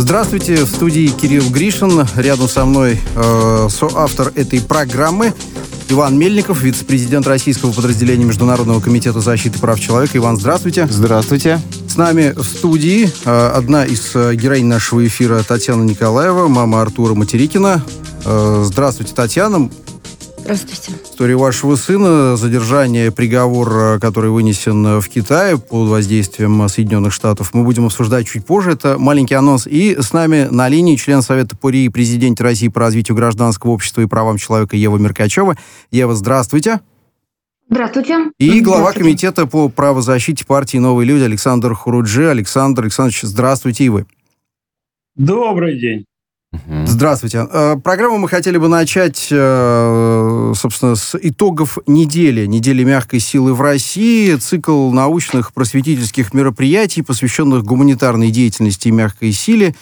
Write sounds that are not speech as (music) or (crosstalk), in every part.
Здравствуйте, в студии Кирилл Гришин. Рядом со мной э, соавтор этой программы Иван Мельников, вице-президент российского подразделения Международного комитета защиты прав человека. Иван, здравствуйте. Здравствуйте. С нами в студии э, одна из э, героинь нашего эфира Татьяна Николаева, мама Артура Материкина. Э, здравствуйте, Татьяна. Здравствуйте. История вашего сына, задержание, приговор, э, который вынесен в Китае под воздействием Соединенных Штатов, мы будем обсуждать чуть позже. Это маленький анонс. И с нами на линии член Совета по РИИ, президент России по развитию гражданского общества и правам человека Ева Меркачева. Ева, здравствуйте. Здравствуйте. И глава здравствуйте. комитета по правозащите партии «Новые люди» Александр Хуруджи. Александр Александрович, здравствуйте и вы. Добрый день. Здравствуйте. Э, программу мы хотели бы начать, э, собственно, с итогов недели. Недели мягкой силы в России. Цикл научных просветительских мероприятий, посвященных гуманитарной деятельности и мягкой силе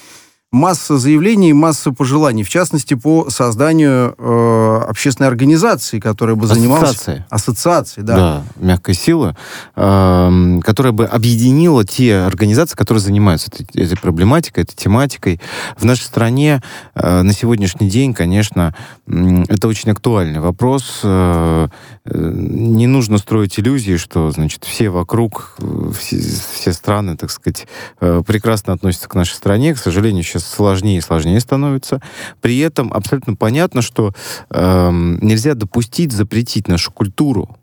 масса заявлений, масса пожеланий, в частности, по созданию э, общественной организации, которая бы занималась... Ассоциации. Ассоциации, да. Да, мягкой силы, э, которая бы объединила те организации, которые занимаются этой, этой проблематикой, этой тематикой. В нашей стране э, на сегодняшний день, конечно, э, это очень актуальный вопрос. Э, э, не нужно строить иллюзии, что, значит, все вокруг, э, все, все страны, так сказать, э, прекрасно относятся к нашей стране. К сожалению, сейчас сейчас сложнее и сложнее становится. При этом абсолютно понятно, что э, нельзя допустить запретить нашу культуру.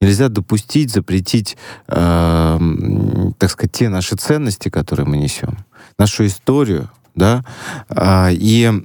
Нельзя допустить запретить, э, так сказать, те наши ценности, которые мы несем, нашу историю, да, э, и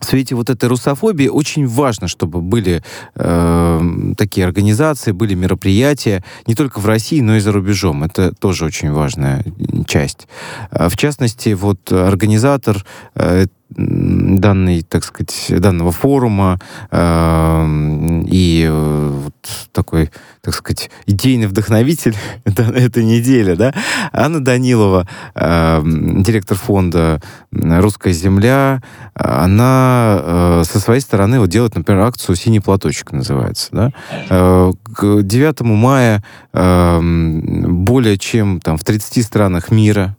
в свете вот этой русофобии очень важно, чтобы были э, такие организации, были мероприятия не только в России, но и за рубежом. Это тоже очень важная часть. А, в частности, вот организатор э, данный, так сказать, данного форума э, и э, вот такой, так сказать, идейный вдохновитель (laughs) этой недели, да, Анна Данилова, э, директор фонда «Русская земля», она э, со своей стороны вот делает, например, акцию «Синий платочек» называется, да. Э, к 9 мая э, более чем там в 30 странах мира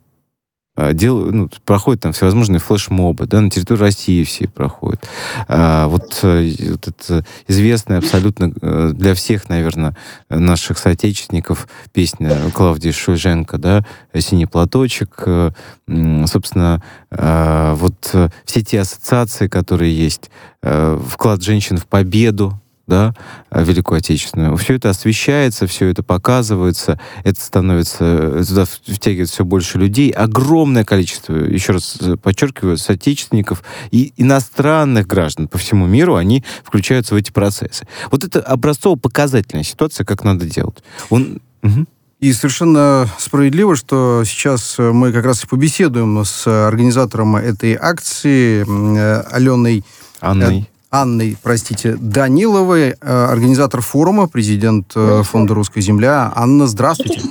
дел, ну, проходят там всевозможные флешмобы, да, на территории России все проходят. А, вот, э, вот это известная абсолютно э, для всех, наверное, наших соотечественников песня Клавдии Шульженко, да, «Синий платочек», э, собственно, вот все те ассоциации, которые есть, вклад женщин в победу, да, э, Великую Отечественную. Все это освещается, все это показывается, это становится, туда втягивает все больше людей. Огромное количество, еще раз э, подчеркиваю, соотечественников и иностранных граждан по всему миру, они включаются в эти процессы. Вот это образцово-показательная ситуация, как надо делать. Он... Угу. И совершенно справедливо, что сейчас мы как раз и побеседуем с организатором этой акции э, Аленой Анной. Анной, простите, Даниловой, э, организатор форума, президент э, фонда «Русская земля». Анна, здравствуйте.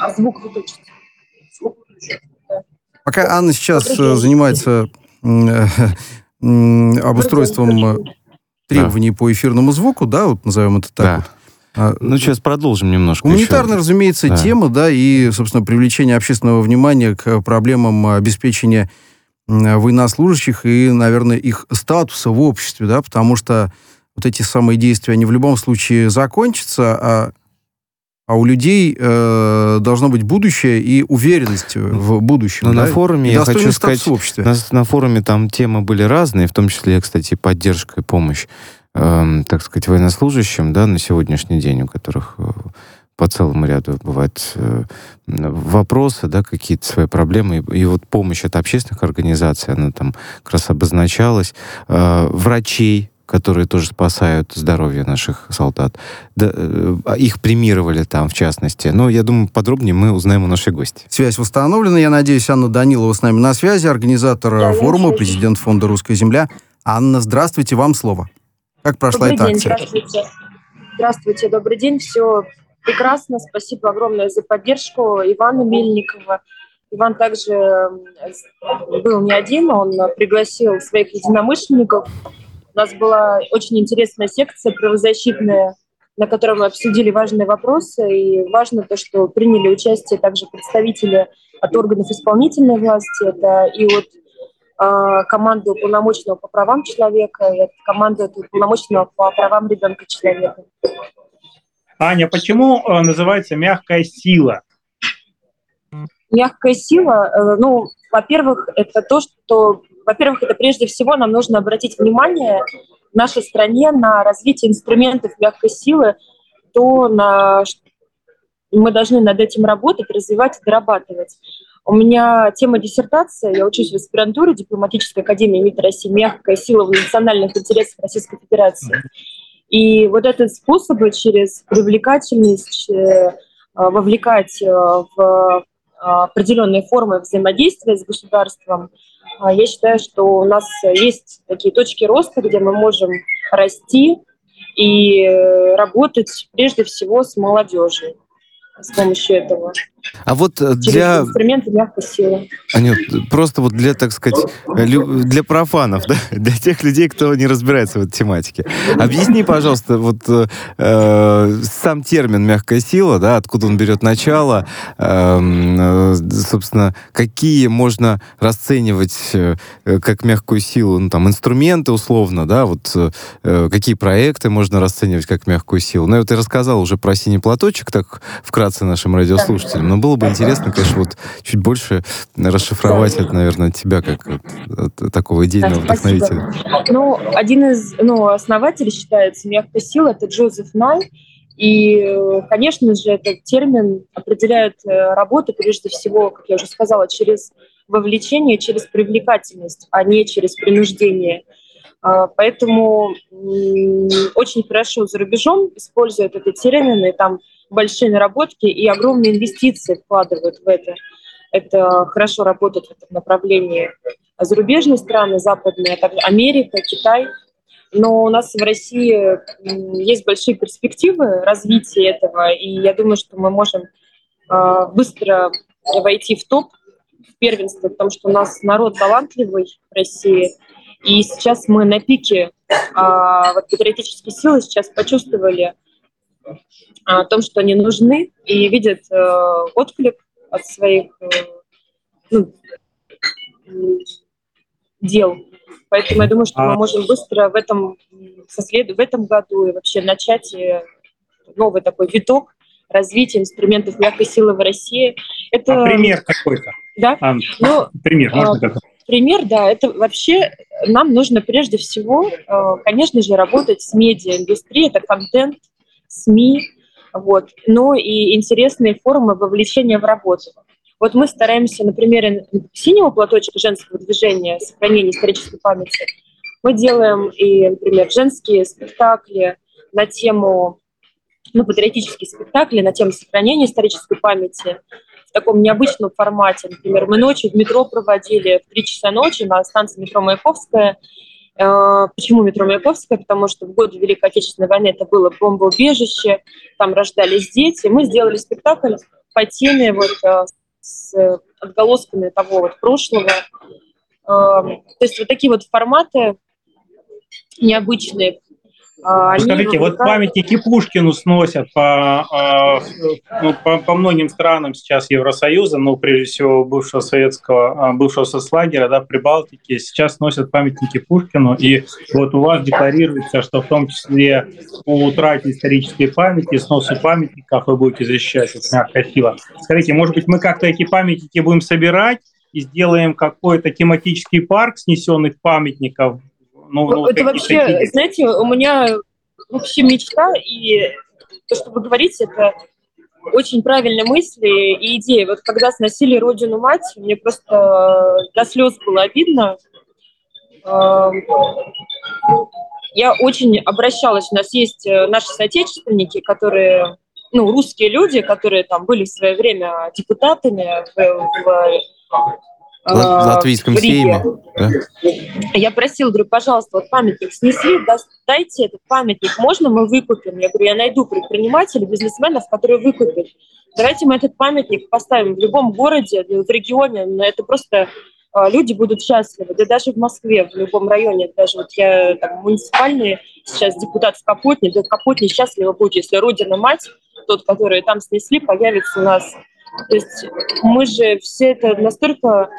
А звук выключите. Пока Анна сейчас э, занимается обустройством требований да. по эфирному звуку, да, вот назовем это так да. вот. А, ну, сейчас продолжим немножко. Гуманитарная, еще. разумеется, да. тема, да, и, собственно, привлечение общественного внимания к проблемам обеспечения военнослужащих и, наверное, их статуса в обществе, да, потому что вот эти самые действия, они в любом случае закончатся, а, а у людей э, должно быть будущее и уверенность в будущем. Но ну, да? на форуме, я хочу сказать, в обществе. На, на форуме там темы были разные, в том числе, кстати, поддержка и помощь, э, так сказать, военнослужащим, да, на сегодняшний день, у которых э, по целому ряду бывают э, вопросы, да, какие-то свои проблемы. И, и вот помощь от общественных организаций, она там как раз обозначалась. Э, врачей, которые тоже спасают здоровье наших солдат. Да, э, их премировали там, в частности. Но я думаю, подробнее мы узнаем у нашей гости. Связь восстановлена. Я надеюсь, Анна Данилова с нами на связи, организатор да, форума, президент фонда «Русская земля». Анна, здравствуйте, вам слово. Как прошла добрый эта день, акция? Здравствуйте. Здравствуйте, добрый день. Все прекрасно. Спасибо огромное за поддержку Ивана Мельникова. Иван также был не один, он пригласил своих единомышленников. У нас была очень интересная секция правозащитная, на которой мы обсудили важные вопросы. И важно то, что приняли участие также представители от органов исполнительной власти, это и от э, команды уполномоченного по правам человека, и от команды уполномоченного по правам ребенка человека. Аня, почему э, называется мягкая сила? Мягкая сила, э, ну, во-первых, это то, что, во-первых, это прежде всего нам нужно обратить внимание в нашей стране на развитие инструментов мягкой силы, то на мы должны над этим работать, развивать дорабатывать. У меня тема диссертации, я учусь в аспирантуре дипломатической академии МИД России «Мягкая сила в национальных интересах Российской Федерации». И вот этот способ через привлекательность э, вовлекать э, в определенные формы взаимодействия с государством, я считаю, что у нас есть такие точки роста, где мы можем расти и э, работать прежде всего с молодежью с помощью этого. А вот э, для... инструменты мягкой силы. Анют, просто вот для, так сказать, для профанов, да? (laughs) для тех людей, кто не разбирается в этой тематике. Объясни, пожалуйста, вот э, сам термин «мягкая сила», да, откуда он берет начало, эм, э, собственно, какие можно расценивать э, как мягкую силу, ну, там, инструменты условно, да, вот э, какие проекты можно расценивать как мягкую силу. Ну, я вот и рассказал уже про синий платочек, так вкратце нашим радиослушателям, но было бы интересно, конечно, вот чуть больше расшифровать это, наверное, от тебя, как от такого идейного да, вдохновителя. Ну, один из ну, основателей считается мягкой силой, это Джозеф Най. И, конечно же, этот термин определяет э, работу, прежде всего, как я уже сказала, через вовлечение, через привлекательность, а не через принуждение. А, поэтому очень хорошо за рубежом используют этот термин, и там большие наработки и огромные инвестиции вкладывают в это. Это хорошо работает в этом направлении. Зарубежные страны, западные, также Америка, Китай. Но у нас в России есть большие перспективы развития этого, и я думаю, что мы можем а, быстро войти в топ, в первенство, потому что у нас народ талантливый в России, и сейчас мы на пике а, вот патриотические силы сейчас почувствовали, о том, что они нужны и видят э, отклик от своих э, ну, дел. Поэтому я думаю, что мы а можем быстро в этом, сослед... в этом году и вообще начать э, новый такой виток развития инструментов мягкой силы в России. Это... А пример какой-то? Да. А, ну, пример, можно а, Пример, да, это вообще нам нужно прежде всего, э, конечно же, работать с медиаиндустрией, это контент, СМИ, вот, но и интересные формы вовлечения в работу. Вот мы стараемся на примере синего платочка женского движения, сохранения исторической памяти, мы делаем и, например, женские спектакли на тему, ну, патриотические спектакли на тему сохранения исторической памяти в таком необычном формате. Например, мы ночью в метро проводили в 3 часа ночи на станции метро Маяковская почему метро Маяковская? Потому что в годы Великой Отечественной войны это было бомбоубежище, там рождались дети. Мы сделали спектакль по теме вот э, с отголосками того вот прошлого. Э, то есть вот такие вот форматы необычные, а, Скажите, вот памятники Пушкину сносят по, а, ну, по, по многим странам сейчас Евросоюза, ну, прежде всего, бывшего советского, а, бывшего соцлагеря, да, Прибалтики, сейчас сносят памятники Пушкину, и вот у вас декларируется, что в том числе по утрате исторической памяти, сносу памятников вы будете защищать от мягкой силы. Скажите, может быть, мы как-то эти памятники будем собирать, и сделаем какой-то тематический парк снесенных памятников ну, ну, это вообще, такие... знаете, у меня вообще мечта, и то, что вы говорите, это очень правильные мысли и идеи. Вот когда сносили родину мать, мне просто до слез было обидно. я очень обращалась, у нас есть э, наши соотечественники, которые, ну, русские люди, которые там были в свое время депутатами в, в в латвийском сейме. Да? Я просила, говорю, пожалуйста, вот памятник снесли, дайте этот памятник, можно мы выкупим? Я говорю, я найду предпринимателей, бизнесменов, которые выкупят. Давайте мы этот памятник поставим в любом городе, в регионе, но это просто а, люди будут счастливы. Да даже в Москве, в любом районе, даже вот я там муниципальный сейчас депутат в Капотне, да Капотне счастливо будет, если Родина-мать, тот, который там снесли, появится у нас. То есть мы же все это настолько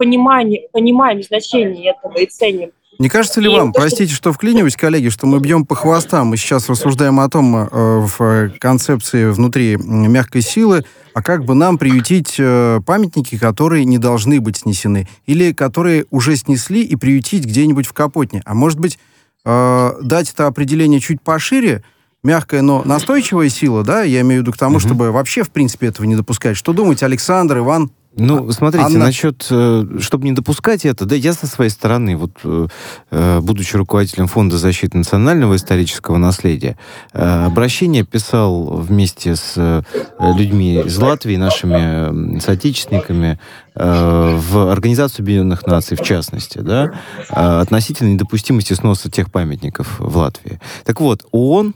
понимание, понимаем значение этого и ценим. Не кажется ли и вам, то, простите, что вклиниваюсь, коллеги, что мы бьем по хвостам? Мы сейчас рассуждаем о том, э, в концепции внутри мягкой силы, а как бы нам приютить э, памятники, которые не должны быть снесены, или которые уже снесли и приютить где-нибудь в Капотне. А может быть, э, дать это определение чуть пошире, мягкая, но настойчивая сила, да, я имею в виду к тому, угу. чтобы вообще, в принципе, этого не допускать. Что думаете, Александр, Иван? Ну, а, смотрите, Анна... насчет, э, чтобы не допускать это, да, я со своей стороны, вот, э, э, будучи руководителем Фонда защиты национального исторического наследия, обращение писал вместе с людьми из Латвии, нашими соотечественниками, в Организацию Объединенных Наций, в частности, да, относительно недопустимости сноса тех памятников в Латвии. Так вот, ООН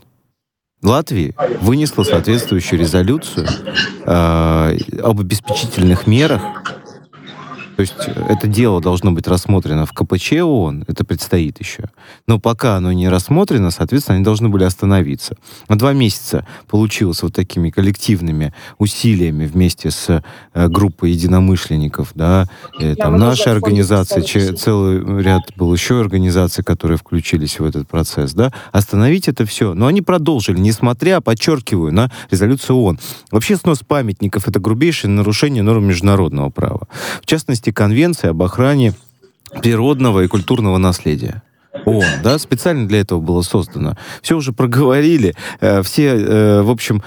Латвии вынесла соответствующую резолюцию э, об обеспечительных мерах то есть э, это дело должно быть рассмотрено в КПЧ ООН, это предстоит еще. Но пока оно не рассмотрено, соответственно, они должны были остановиться. На два месяца получилось вот такими коллективными усилиями вместе с э, группой единомышленников, да, и, там наши организации, че, целый ряд был еще организаций, которые включились в этот процесс, да, остановить это все. Но они продолжили, несмотря, подчеркиваю, на резолюцию ООН. Вообще снос памятников — это грубейшее нарушение норм международного права. В частности, части Конвенции об охране природного и культурного наследия. ООН, да, специально для этого было создано. Все уже проговорили, э, все, э, в общем,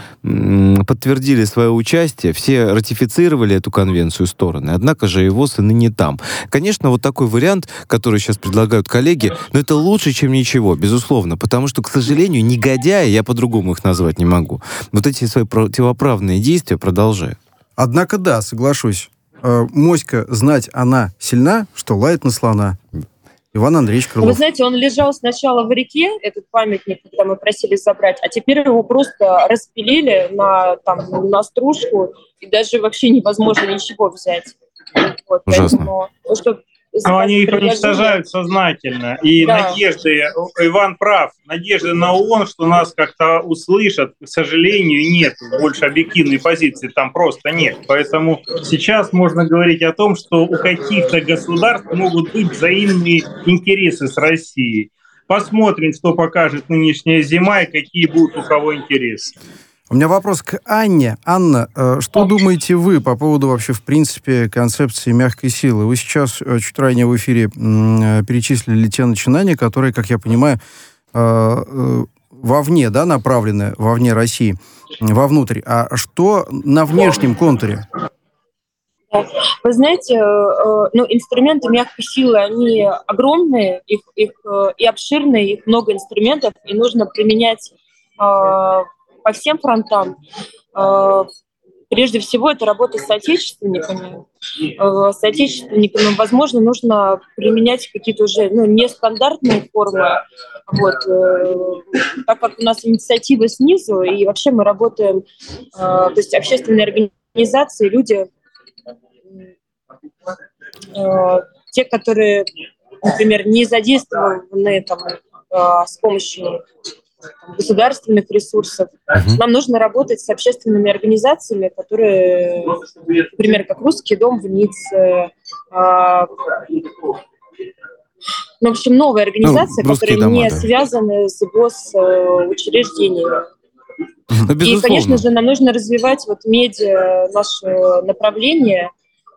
подтвердили свое участие, все ратифицировали эту конвенцию стороны, однако же его сыны не там. Конечно, вот такой вариант, который сейчас предлагают коллеги, но это лучше, чем ничего, безусловно, потому что, к сожалению, негодяи, я по-другому их назвать не могу, вот эти свои противоправные действия продолжают. Однако да, соглашусь э, моська знать она сильна, что лает на слона. Иван Андреевич Крылов. Вы знаете, он лежал сначала в реке, этот памятник, когда мы просили забрать, а теперь его просто распилили на, там, на стружку, и даже вообще невозможно ничего взять. Вот, Ужасно. Поэтому, чтобы но они их уничтожают сознательно. И да. надежды, Иван прав, надежды на ООН, что нас как-то услышат, к сожалению, нет. Больше объективной позиции там просто нет. Поэтому сейчас можно говорить о том, что у каких-то государств могут быть взаимные интересы с Россией. Посмотрим, что покажет нынешняя зима и какие будут у кого интересы. У меня вопрос к Анне. Анна, э, что думаете вы по поводу вообще, в принципе, концепции мягкой силы? Вы сейчас э, чуть ранее в эфире э, перечислили те начинания, которые, как я понимаю, вовне, да, направлены, вовне России, вовнутрь. А что на внешнем контуре? Вы знаете, ну, инструменты мягкой силы, они огромные, их, их и обширные, их много инструментов, и нужно применять по всем фронтам. А, прежде всего, это работа с отечественниками. А, с отечественниками, возможно, нужно применять какие-то уже ну, нестандартные формы. Вот. Э, так как у нас инициатива снизу, и вообще мы работаем, то есть общественные организации, люди, те, которые, например, не задействованы там, с помощью государственных ресурсов. Uh-huh. Нам нужно работать с общественными организациями, которые, например, как Русский дом в Ницце, а, ну, в общем, новые организации, ну, которые дома, не да. связаны с госучреждениями. Ну, И, конечно же, нам нужно развивать вот медиа, наше направление,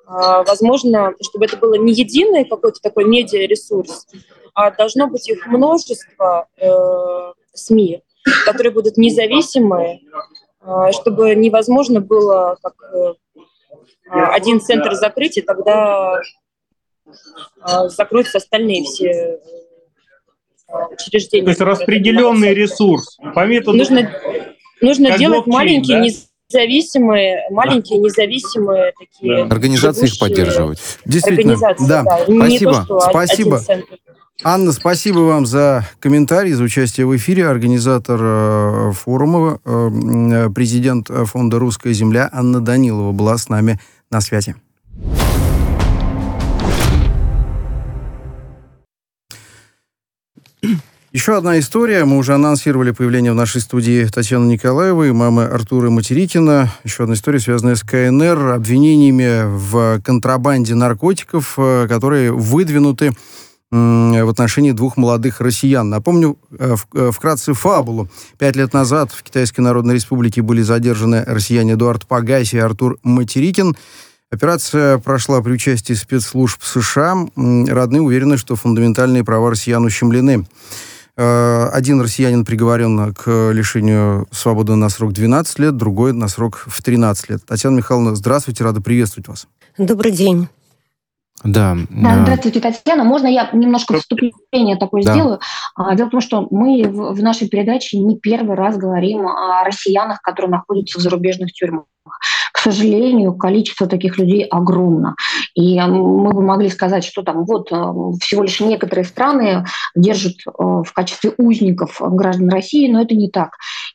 а, возможно, чтобы это было не единый какой-то такой медиа-ресурс, а должно быть их множество, э, СМИ, которые будут независимые, а, чтобы невозможно было как э, а, один центр закрыть, и тогда а, закроются остальные все учреждений. То есть распределенный ресурс. По методу... Нужно, нужно делать маленькие, да? независимые, маленькие независимые такие... Да. Организации их поддерживать. Действительно, да. да. Спасибо, то, спасибо. Анна, спасибо вам за комментарий, за участие в эфире. Организатор э, форума, э, президент фонда «Русская земля» Анна Данилова была с нами на связи. Еще одна история. Мы уже анонсировали появление в нашей студии Татьяны Николаевой, мамы Артура Материкина. Еще одна история, связанная с КНР, обвинениями в контрабанде наркотиков, э, которые выдвинуты в отношении двух молодых россиян. Напомню э, э, вкратце фабулу. Пять лет назад в Китайской Народной Республике были задержаны россияне Эдуард Пагаси и Артур Материкин. Операция прошла при участии спецслужб США. Родные уверены, что фундаментальные права россиян ущемлены. Э, один россиянин приговорен к лишению свободы на срок 12 лет, другой на срок в 13 лет. Татьяна Михайловна, здравствуйте, рада приветствовать вас. Добрый день. Да. да. Здравствуйте, Татьяна. Можно я немножко вступление такое да. сделаю? А, дело в том, что мы в нашей передаче не первый раз говорим о россиянах, которые находятся в зарубежных тюрьмах. К сожалению, количество таких людей огромно. И мы бы могли сказать, что там вот э, всего лишь некоторые страны держат э, в качестве узников граждан России, но это не так.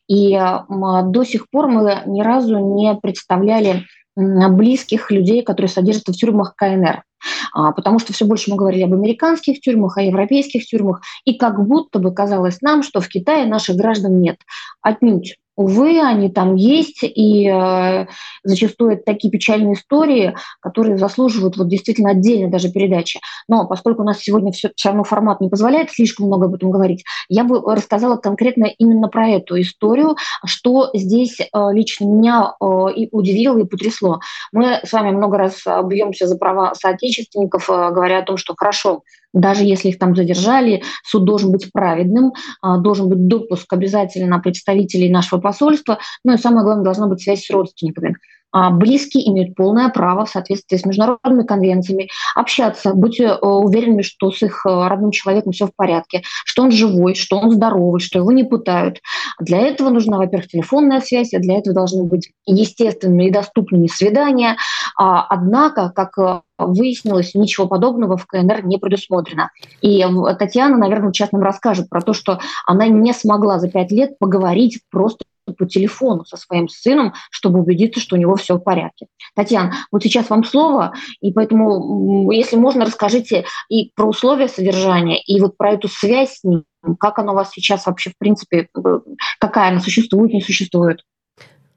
И до сих пор мы ни разу не представляли близких людей, которые содержатся в тюрьмах КНР. А, потому что все больше мы говорили об американских тюрьмах, о европейских тюрьмах, и как будто бы казалось нам, что в Китае наших граждан нет. Отнюдь. Увы, они там есть, и э, зачастую это такие печальные истории, которые заслуживают вот действительно отдельной даже передачи. Но поскольку у нас сегодня все, все равно формат не позволяет слишком много об этом говорить, я бы рассказала конкретно именно про эту историю, что здесь э, лично меня э, и удивило, и потрясло. Мы с вами много раз бьемся за права соотечественников, э, говоря о том, что хорошо, даже если их там задержали, суд должен быть праведным, а, должен быть допуск обязательно представителей нашего посольства, ну и самое главное, должна быть связь с родственниками. А, близкие имеют полное право в соответствии с международными конвенциями общаться, быть э, уверенными, что с их э, родным человеком все в порядке, что он живой, что он здоровый, что его не пытают. Для этого нужна, во-первых, телефонная связь, а для этого должны быть естественными и доступными свидания. А, однако, как э, выяснилось, ничего подобного в КНР не предусмотрено. И Татьяна, наверное, сейчас нам расскажет про то, что она не смогла за пять лет поговорить просто по телефону со своим сыном, чтобы убедиться, что у него все в порядке. Татьяна, вот сейчас вам слово, и поэтому, если можно, расскажите и про условия содержания, и вот про эту связь с ним, как она у вас сейчас вообще, в принципе, э, какая она существует, не существует?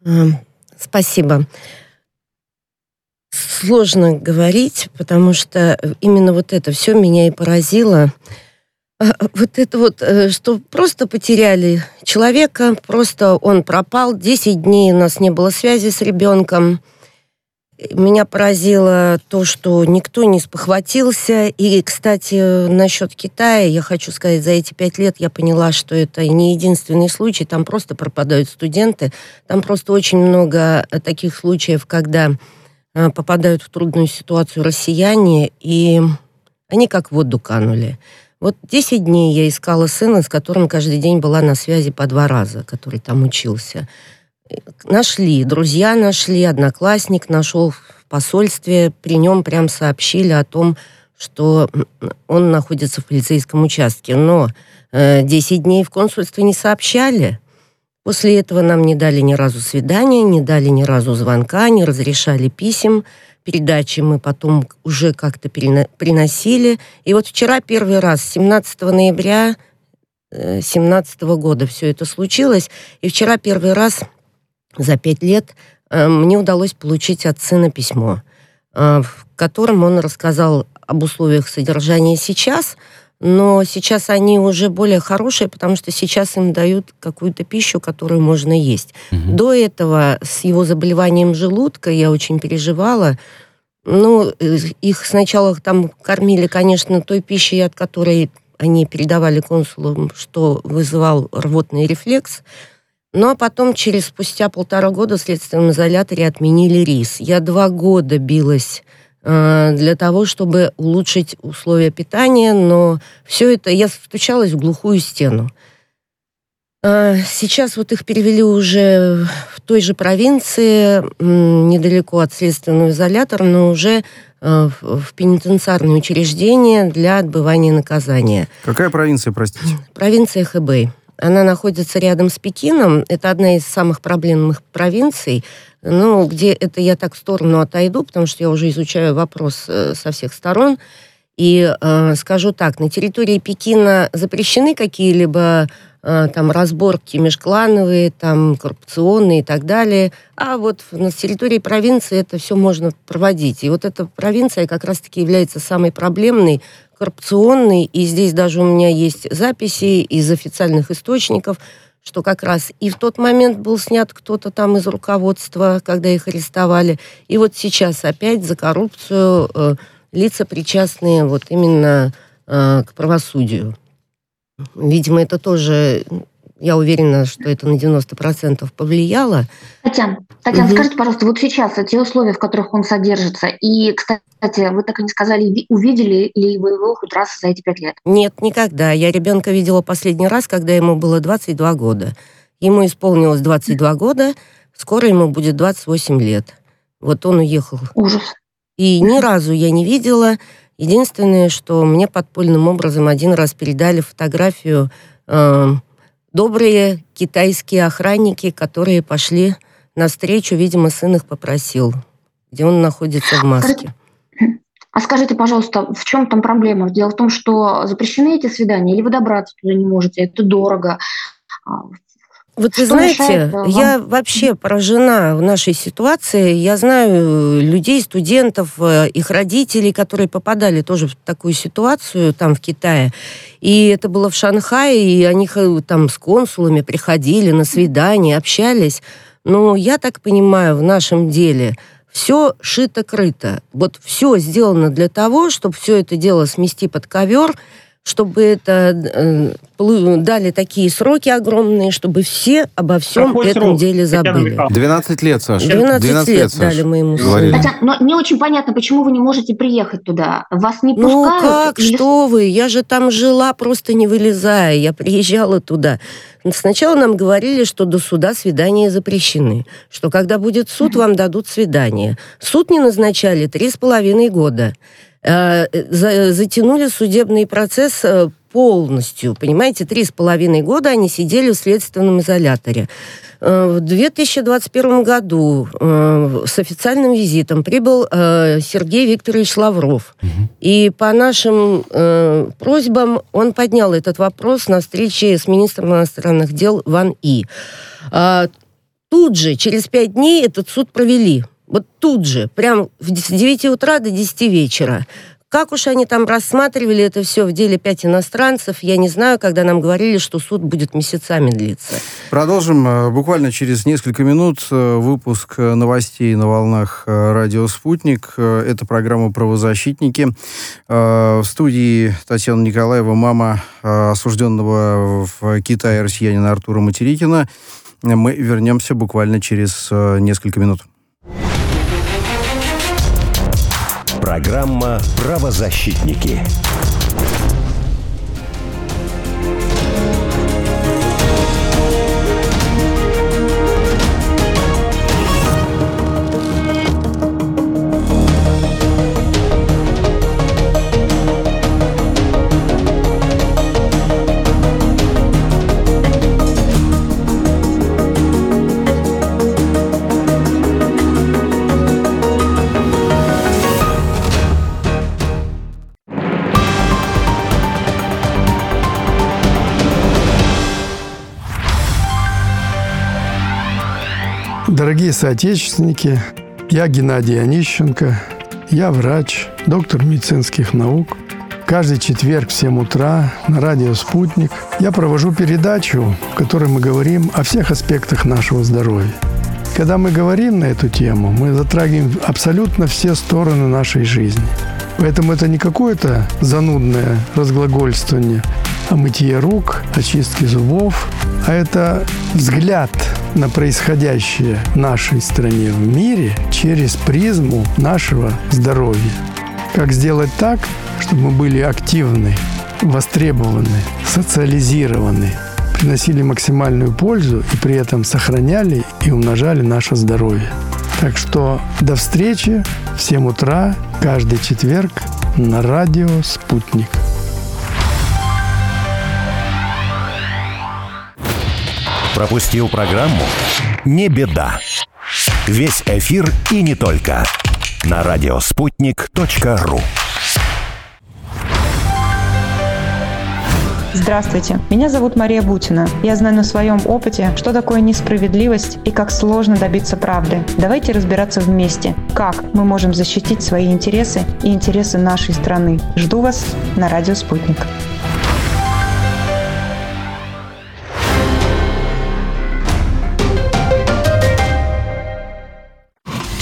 Эм, спасибо. Сложно говорить, потому что именно вот это все меня и поразило. А, вот это вот, э, что просто потеряли человека, просто он пропал, 10 дней у нас не было связи с ребенком. Меня поразило то, что никто не спохватился. И, кстати, насчет Китая, я хочу сказать, за эти пять лет я поняла, что это не единственный случай. Там просто пропадают студенты. Там просто очень много таких случаев, когда э, попадают в трудную ситуацию россияне, и они как в воду канули. Вот 10 дней я искала сына, с которым каждый день была на связи по два раза, который там учился. Нашли, друзья нашли, одноклассник нашел в посольстве, при нем прям сообщили о том, что он находится в полицейском участке. Но э, 10 дней в консульстве не сообщали. После этого нам не дали ни разу свидания, не дали ни разу звонка, не разрешали писем передачи мы потом уже как-то приносили. И вот вчера первый раз, 17 ноября 2017 э, года все это случилось. И вчера первый раз за пять лет э, мне удалось получить от сына письмо, э, в котором он рассказал об условиях содержания сейчас, но сейчас они уже более хорошие, потому что сейчас им дают какую-то пищу, которую можно есть. Угу. До этого с его заболеванием желудка я очень переживала. Ну, э, их сначала там кормили, конечно, той пищей, от которой они передавали консулам, что вызывал рвотный рефлекс. Ну, а потом, через спустя полтора года в следственном изоляторе отменили рис. Я два года билась для того, чтобы улучшить условия питания, но все это я стучалась в глухую стену. Э, сейчас вот их перевели уже в той же провинции, недалеко от следственного изолятора, но уже э, в пенитенциарное учреждение для отбывания наказания. Какая провинция, простите? Провинция Хэбэй. Она находится рядом с Пекином. Это одна из самых проблемных провинций. Ну, где это я так в сторону отойду, потому что я уже изучаю вопрос э, со всех сторон. И э, скажу так, на территории Пекина запрещены какие-либо э, там разборки межклановые, там коррупционные и так далее. А вот на территории провинции это все можно проводить. И вот эта провинция как раз-таки является самой проблемной коррупционный, и здесь даже у меня есть записи из официальных источников, что как раз и в тот момент был снят кто-то там из руководства, когда их арестовали, и вот сейчас опять за коррупцию э, лица причастные вот именно э, к правосудию. Видимо, это тоже я уверена, что это на 90% повлияло. Татьяна, Татьяна, угу. скажите, пожалуйста, вот сейчас те условия, в которых он содержится, и, кстати, вы так и не сказали, увидели ли вы его хоть раз за эти пять лет? Нет, никогда. Я ребенка видела последний раз, когда ему было 22 года. Ему исполнилось 22 года, скоро ему будет 28 лет. Вот он уехал. Ужас. И ни разу я не видела. Единственное, что мне подпольным образом один раз передали фотографию э, добрые китайские охранники, которые пошли навстречу, видимо, сын их попросил, где он находится в маске. А скажите, пожалуйста, в чем там проблема? Дело в том, что запрещены эти свидания, или вы добраться туда не можете, это дорого. Вот вы знаете, я вообще поражена в нашей ситуации. Я знаю людей, студентов, э, их родителей, которые попадали тоже в такую ситуацию там в Китае. И это было в Шанхае, и они там с консулами приходили на свидания, общались. Но я так понимаю, в нашем деле все шито-крыто. Вот все сделано для того, чтобы все это дело смести под ковер – чтобы это э, дали такие сроки огромные, чтобы все обо всем Какой этом срок? деле забыли. 12 лет, Саша. 12, 12 лет, лет дали мы ему. Хотя, но не очень понятно, почему вы не можете приехать туда. Вас не ну пускают? Ну как, или... что вы? Я же там жила, просто не вылезая. Я приезжала туда. Сначала нам говорили, что до суда свидания запрещены, что когда будет суд, вам дадут свидание. Суд не назначали три с половиной года. Э, затянули судебный процесс э, полностью. Понимаете, три с половиной года они сидели в следственном изоляторе. Э, в 2021 году с официальным визитом прибыл Сергей Викторович Лавров. Угу. И по нашим просьбам он поднял этот вопрос на встрече с министром иностранных дел Ван И. А, тут же, через пять дней, этот суд провели. Вот тут же, прям с 9 утра до 10 вечера. Как уж они там рассматривали это все в деле пять иностранцев, я не знаю, когда нам говорили, что суд будет месяцами длиться. Продолжим э, буквально через несколько минут э, выпуск э, новостей на волнах радио «Спутник». Это программа «Правозащитники». В студии Татьяна Николаева, мама осужденного в Китае россиянина Артура Материкина. Мы вернемся буквально через несколько минут. Программа «Правозащитники». Дорогие соотечественники, я Геннадий Онищенко, я врач, доктор медицинских наук. Каждый четверг в 7 утра на радио «Спутник» я провожу передачу, в которой мы говорим о всех аспектах нашего здоровья. Когда мы говорим на эту тему, мы затрагиваем абсолютно все стороны нашей жизни. Поэтому это не какое-то занудное разглагольствование о мытье рук, очистке зубов, а это взгляд – на происходящее в нашей стране, в мире через призму нашего здоровья. Как сделать так, чтобы мы были активны, востребованы, социализированы, приносили максимальную пользу и при этом сохраняли и умножали наше здоровье. Так что до встречи в 7 утра каждый четверг на радио «Спутник». Пропустил программу? Не беда. Весь эфир и не только. На радиоспутник.ру Здравствуйте, меня зовут Мария Бутина. Я знаю на своем опыте, что такое несправедливость и как сложно добиться правды. Давайте разбираться вместе, как мы можем защитить свои интересы и интересы нашей страны. Жду вас на радио «Спутник».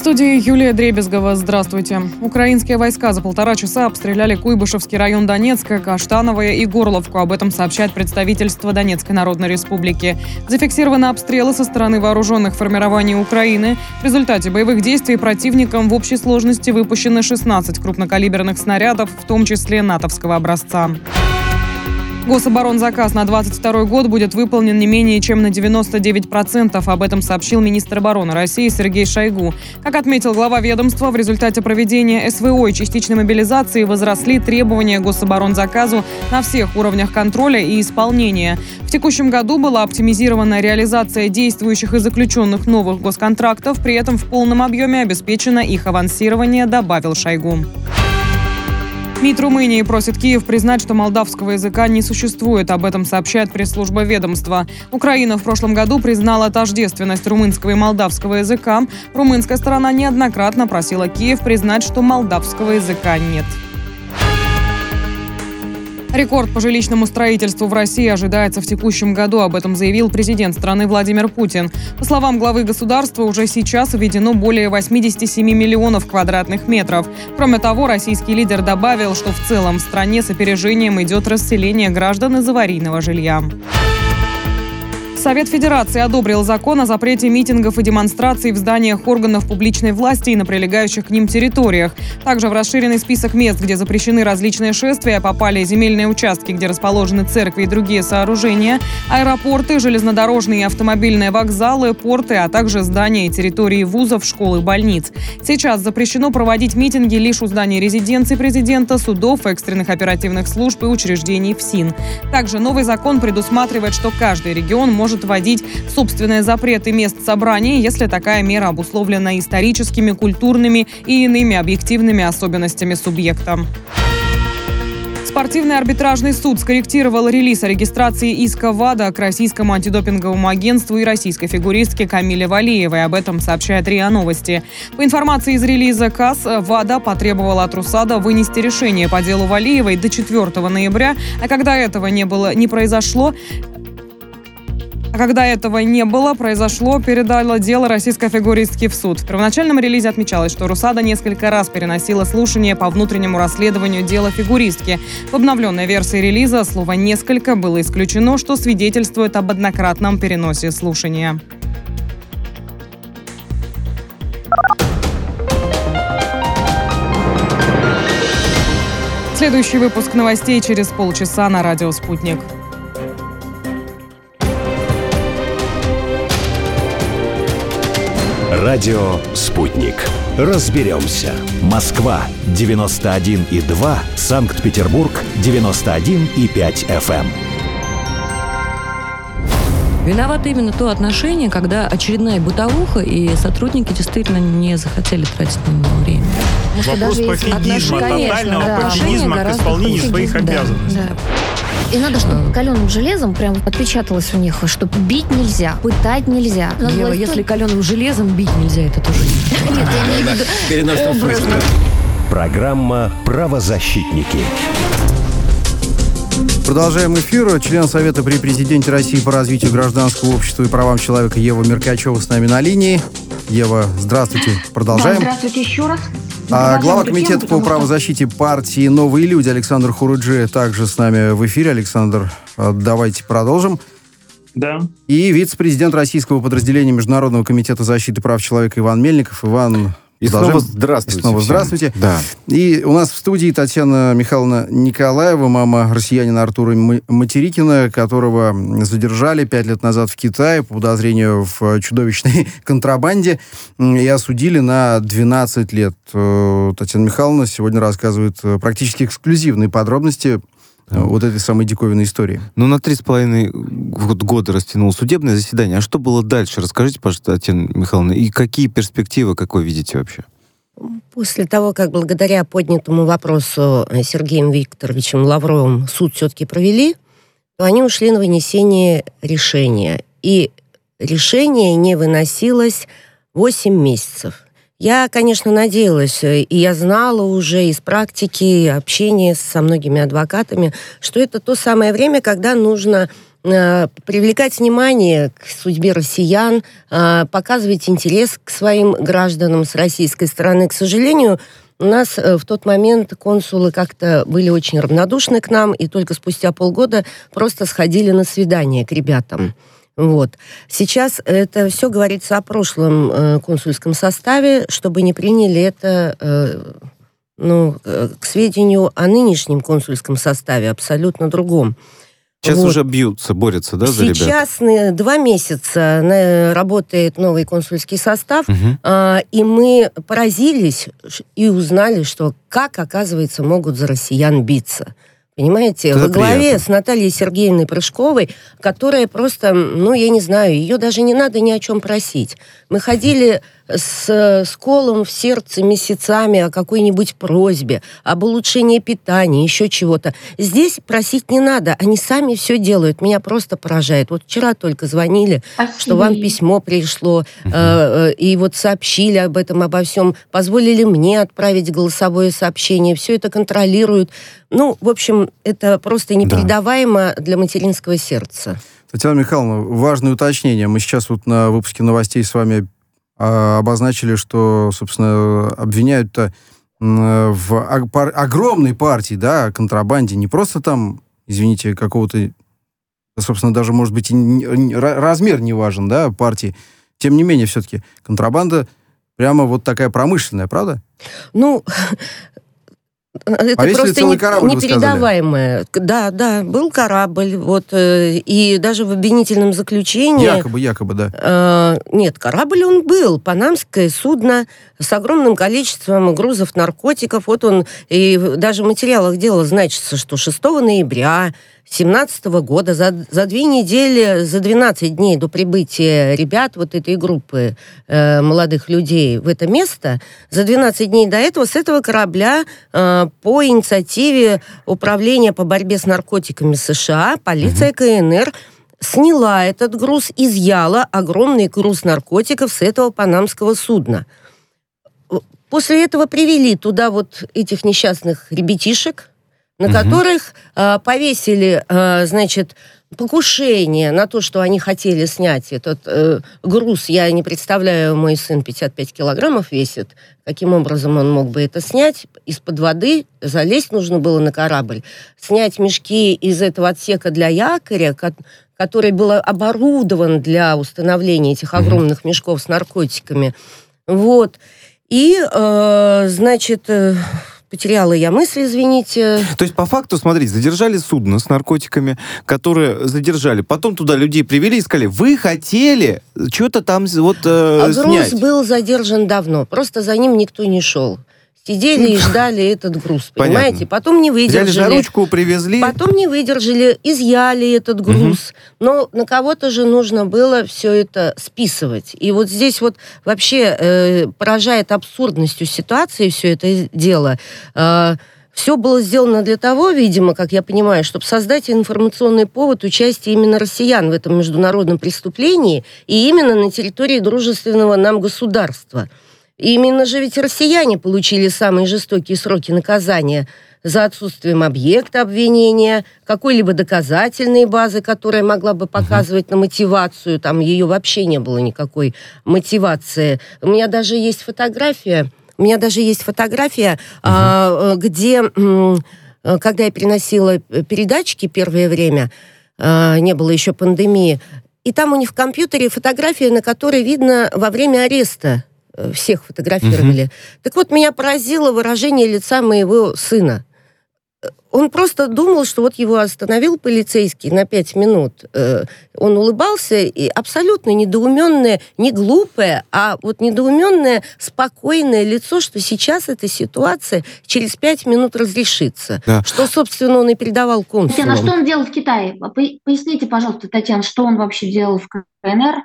В студии Юлия Дребезгова. Здравствуйте. Украинские войска за полтора часа обстреляли Куйбышевский район Донецка, Каштановое и Горловку. Об этом сообщает представительство Донецкой Народной Республики. Зафиксированы обстрелы со стороны вооруженных формирований Украины. В результате боевых действий противником в общей сложности выпущены 16 крупнокалиберных снарядов, в том числе натовского образца. Гособоронзаказ на 22 год будет выполнен не менее чем на 99%. Об этом сообщил министр обороны России Сергей Шойгу. Как отметил глава ведомства, в результате проведения СВО и частичной мобилизации возросли требования гособоронзаказу на всех уровнях контроля и исполнения. В текущем году была оптимизирована реализация действующих и заключенных новых госконтрактов, при этом в полном объеме обеспечено их авансирование, добавил Шойгу. МИД Румынии просит Киев признать, что молдавского языка не существует. Об этом сообщает пресс-служба ведомства. Украина в прошлом году признала тождественность румынского и молдавского языка. Румынская сторона неоднократно просила Киев признать, что молдавского языка нет. Рекорд по жилищному строительству в России ожидается в текущем году. Об этом заявил президент страны Владимир Путин. По словам главы государства, уже сейчас введено более 87 миллионов квадратных метров. Кроме того, российский лидер добавил, что в целом в стране с опережением идет расселение граждан из аварийного жилья. Совет Федерации одобрил закон о запрете митингов и демонстраций в зданиях органов публичной власти и на прилегающих к ним территориях. Также в расширенный список мест, где запрещены различные шествия, попали земельные участки, где расположены церкви и другие сооружения, аэропорты, железнодорожные и автомобильные вокзалы, порты, а также здания и территории вузов, школ и больниц. Сейчас запрещено проводить митинги лишь у зданий резиденции президента, судов, экстренных оперативных служб и учреждений ФСИН. Также новый закон предусматривает, что каждый регион может может вводить собственные запреты мест собраний, если такая мера обусловлена историческими, культурными и иными объективными особенностями субъекта. Спортивный арбитражный суд скорректировал релиз о регистрации иска ВАДА к российскому антидопинговому агентству и российской фигуристке Камиле Валиевой. Об этом сообщает РИА Новости. По информации из релиза КАС, ВАДА потребовала от РУСАДА вынести решение по делу Валиевой до 4 ноября, а когда этого не было, не произошло, когда этого не было, произошло, передало дело российской фигуристки в суд. В первоначальном релизе отмечалось, что Русада несколько раз переносила слушание по внутреннему расследованию дела фигуристки. В обновленной версии релиза слово «несколько» было исключено, что свидетельствует об однократном переносе слушания. Следующий выпуск новостей через полчаса на радио «Спутник». Радио «Спутник». Разберемся. Москва, 91,2. Санкт-Петербург, 91,5 FM. Виновато именно то отношение, когда очередная бытовуха, и сотрудники действительно не захотели тратить на него время. Вопрос пофигизма, тотального да, пофигизма к исполнению своих да, обязанностей. Да. И надо, чтобы каленым железом прям отпечаталось у них, что бить нельзя, пытать нельзя. Надо Ева, власть если каленым железом бить нельзя, это тоже не (laughs) Нет, я имею в виду Переносном образно. Программа «Правозащитники». Продолжаем эфир. Член Совета при президенте России по развитию гражданского общества и правам человека Ева Меркачева с нами на линии. Ева, здравствуйте. Продолжаем. Да, здравствуйте еще раз. А глава комитета по правозащите партии «Новые люди» Александр Хуруджи также с нами в эфире. Александр, а, давайте продолжим. Да. И вице-президент российского подразделения Международного комитета защиты прав человека Иван Мельников. Иван, и снова здравствуйте. И снова здравствуйте. Да. И у нас в студии Татьяна Михайловна Николаева, мама россиянина Артура Материкина, которого задержали пять лет назад в Китае по подозрению в чудовищной (laughs) контрабанде и осудили на 12 лет. Э, Татьяна Михайловна сегодня рассказывает э, практически эксклюзивные подробности. Вот этой самой диковинной истории. Ну, на три с половиной года растянул судебное заседание. А что было дальше? Расскажите, пожалуйста, Татьяна Михайловна, и какие перспективы, какой видите вообще? После того, как благодаря поднятому вопросу Сергеем Викторовичем Лавровым суд все-таки провели, то они ушли на вынесение решения. И решение не выносилось 8 месяцев. Я, конечно, надеялась, э, и я знала уже из практики общения со многими адвокатами, что это то самое время, когда нужно э, привлекать внимание к судьбе россиян, э, показывать интерес к своим гражданам с российской стороны. К сожалению, у нас в тот момент консулы как-то были очень равнодушны к нам, и только спустя полгода просто сходили на свидание к ребятам. Вот. Сейчас это все говорится о прошлом э, консульском составе, чтобы не приняли это э, ну, э, к сведению о нынешнем консульском составе, абсолютно другом. Сейчас вот. уже бьются, борются, да, за Сейчас ребят? два месяца работает новый консульский состав, угу. и мы поразились и узнали, что как, оказывается, могут за россиян биться. Понимаете, Это во главе приятно. с Натальей Сергеевной Прыжковой, которая просто, ну, я не знаю, ее даже не надо ни о чем просить. Мы ходили с, с колом в сердце месяцами о какой-нибудь просьбе, об улучшении питания, еще чего-то. Здесь просить не надо, они сами все делают. Меня просто поражает. Вот вчера только звонили, Спасибо. что вам письмо пришло, угу. э, и вот сообщили об этом, обо всем, позволили мне отправить голосовое сообщение, все это контролируют. Ну, в общем, это просто непередаваемо да. для материнского сердца. Татьяна Михайловна, важное уточнение. Мы сейчас вот на выпуске новостей с вами обозначили, что, собственно, обвиняют-то в огромной партии, да, контрабанде, не просто там, извините, какого-то, собственно, даже, может быть, и размер не важен, да, партии. Тем не менее, все-таки контрабанда прямо вот такая промышленная, правда? Ну, это а просто не, корабль, непередаваемое. Да, да, был корабль, вот, э, и даже в обвинительном заключении... Якобы, якобы, да. Э, нет, корабль он был, панамское судно с огромным количеством грузов наркотиков. Вот он, и даже в материалах дела значится, что 6 ноября 2017 года, за, за две недели, за 12 дней до прибытия ребят вот этой группы э, молодых людей в это место, за 12 дней до этого с этого корабля э, по инициативе Управления по борьбе с наркотиками США, полиция. КНР сняла этот груз, изъяла огромный груз наркотиков с этого панамского судна. После этого привели туда вот этих несчастных ребятишек, на угу. которых э, повесили, э, значит, покушение на то, что они хотели снять этот э, груз. Я не представляю, мой сын 55 килограммов весит. Каким образом он мог бы это снять? Из-под воды залезть нужно было на корабль. Снять мешки из этого отсека для якоря, который был оборудован для установления этих огромных мешков с наркотиками. Вот. И, э, значит... Э, Потеряла я мысль, извините. То есть, по факту, смотрите, задержали судно с наркотиками, которые задержали. Потом туда людей привели и сказали, вы хотели что-то там вот э, а снять. груз был задержан давно, просто за ним никто не шел. Сидели и (laughs) ждали этот груз, понимаете? Понятно. Потом не выдержали. Взяли за ручку, привезли. Потом не выдержали, изъяли этот груз. Угу. Но на кого-то же нужно было все это списывать. И вот здесь вот вообще э, поражает абсурдностью ситуации все это дело. Э, все было сделано для того, видимо, как я понимаю, чтобы создать информационный повод участия именно россиян в этом международном преступлении и именно на территории дружественного нам государства. Именно же ведь россияне получили самые жестокие сроки наказания за отсутствием объекта обвинения, какой-либо доказательной базы, которая могла бы показывать на мотивацию. Там ее вообще не было никакой мотивации. У меня даже есть фотография. У меня даже есть фотография, uh-huh. а, где, когда я переносила передачки первое время, а, не было еще пандемии, и там у них в компьютере фотография, на которой видно во время ареста э, всех фотографировали. Угу. Так вот, меня поразило выражение лица моего сына он просто думал, что вот его остановил полицейский на пять минут. Э, он улыбался, и абсолютно недоуменное, не глупое, а вот недоуменное, спокойное лицо, что сейчас эта ситуация через пять минут разрешится. Да. Что, собственно, он и передавал консулу. Татьяна, что он делал в Китае? Поясните, пожалуйста, Татьяна, что он вообще делал в КНР?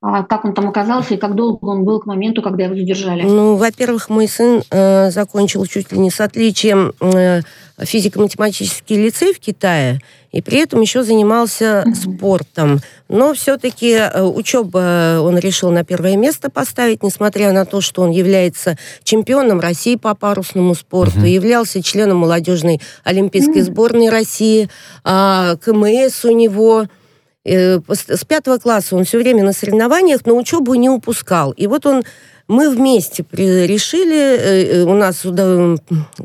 А как он там оказался и как долго он был к моменту, когда его задержали? Ну, во-первых, мой сын э, закончил чуть ли не с отличием э, физико-математический лицей в Китае, и при этом еще занимался mm-hmm. спортом. Но все-таки э, учеба он решил на первое место поставить, несмотря на то, что он является чемпионом России по парусному спорту, mm-hmm. являлся членом молодежной олимпийской mm-hmm. сборной России, а КМС у него Э, с пятого класса он все время на соревнованиях, но учебу не упускал. И вот он мы вместе решили, э, э, у нас,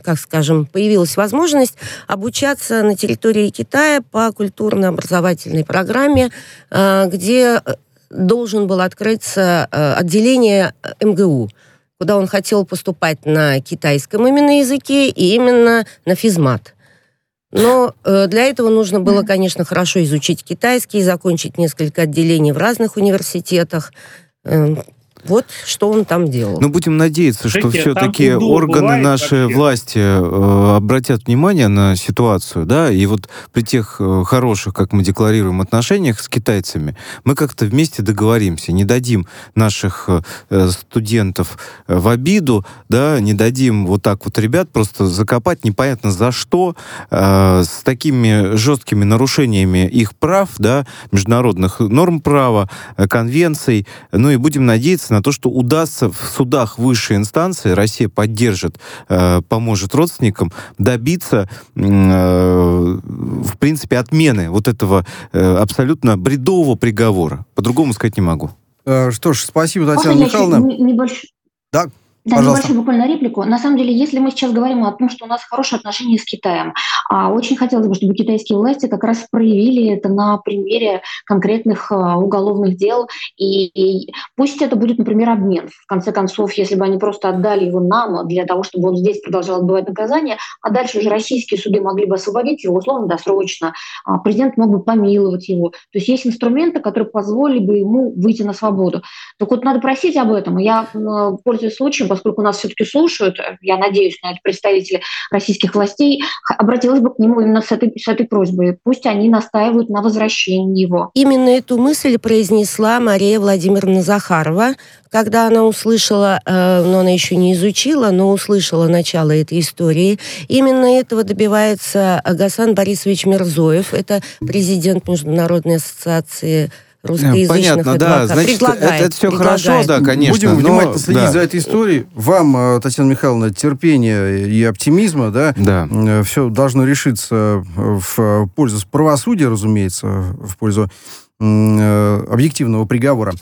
как скажем, появилась возможность обучаться на территории Китая по культурно-образовательной программе, где должен был открыться отделение МГУ куда он хотел поступать на китайском именно языке и именно на физмат. Но э, для этого нужно было, конечно, хорошо изучить китайский, закончить несколько отделений в разных университетах. Э, вот что он там делал. Ну, будем надеяться, что все-таки органы нашей вообще. власти э, обратят внимание на ситуацию, да, и вот при тех э, хороших, как мы декларируем, отношениях с китайцами, мы как-то вместе договоримся, не дадим наших э, студентов э, в обиду, да, не дадим вот так вот ребят просто закопать непонятно за что, э, с такими жесткими нарушениями их прав, да, международных норм права, э, конвенций, ну и будем надеяться на то, что удастся в судах высшей инстанции, Россия поддержит, э, поможет родственникам добиться, э, в принципе, отмены вот этого э, абсолютно бредового приговора. По-другому сказать не могу. Э, что ж, спасибо, Татьяна Можно Михайловна. Небольшой... Да, да, Пожалуйста. небольшую буквально реплику. На самом деле, если мы сейчас говорим о том, что у нас хорошие отношения с Китаем, а очень хотелось бы, чтобы китайские власти как раз проявили это на примере конкретных а, уголовных дел. И, и пусть это будет, например, обмен. В конце концов, если бы они просто отдали его нам для того, чтобы он здесь продолжал отбывать наказание, а дальше уже российские суды могли бы освободить его условно-досрочно, а президент мог бы помиловать его. То есть есть инструменты, которые позволили бы ему выйти на свободу. Так вот, надо просить об этом. Я, пользуясь случаем, поскольку нас все-таки слушают, я надеюсь на это представители российских властей, обратилась бы к нему именно с этой, с этой просьбой. Пусть они настаивают на возвращении его. Именно эту мысль произнесла Мария Владимировна Захарова, когда она услышала, э, но она еще не изучила, но услышала начало этой истории. Именно этого добивается Гасан Борисович Мирзоев. Это президент Международной ассоциации русскоязычных Понятно, да, значит, это, это все предлагает. хорошо, да, конечно. Будем внимательно следить да. за этой историей. Вам, э, Татьяна Михайловна, терпения и оптимизма, да, да. Э, все должно решиться в пользу правосудия, разумеется, в пользу э, объективного приговора.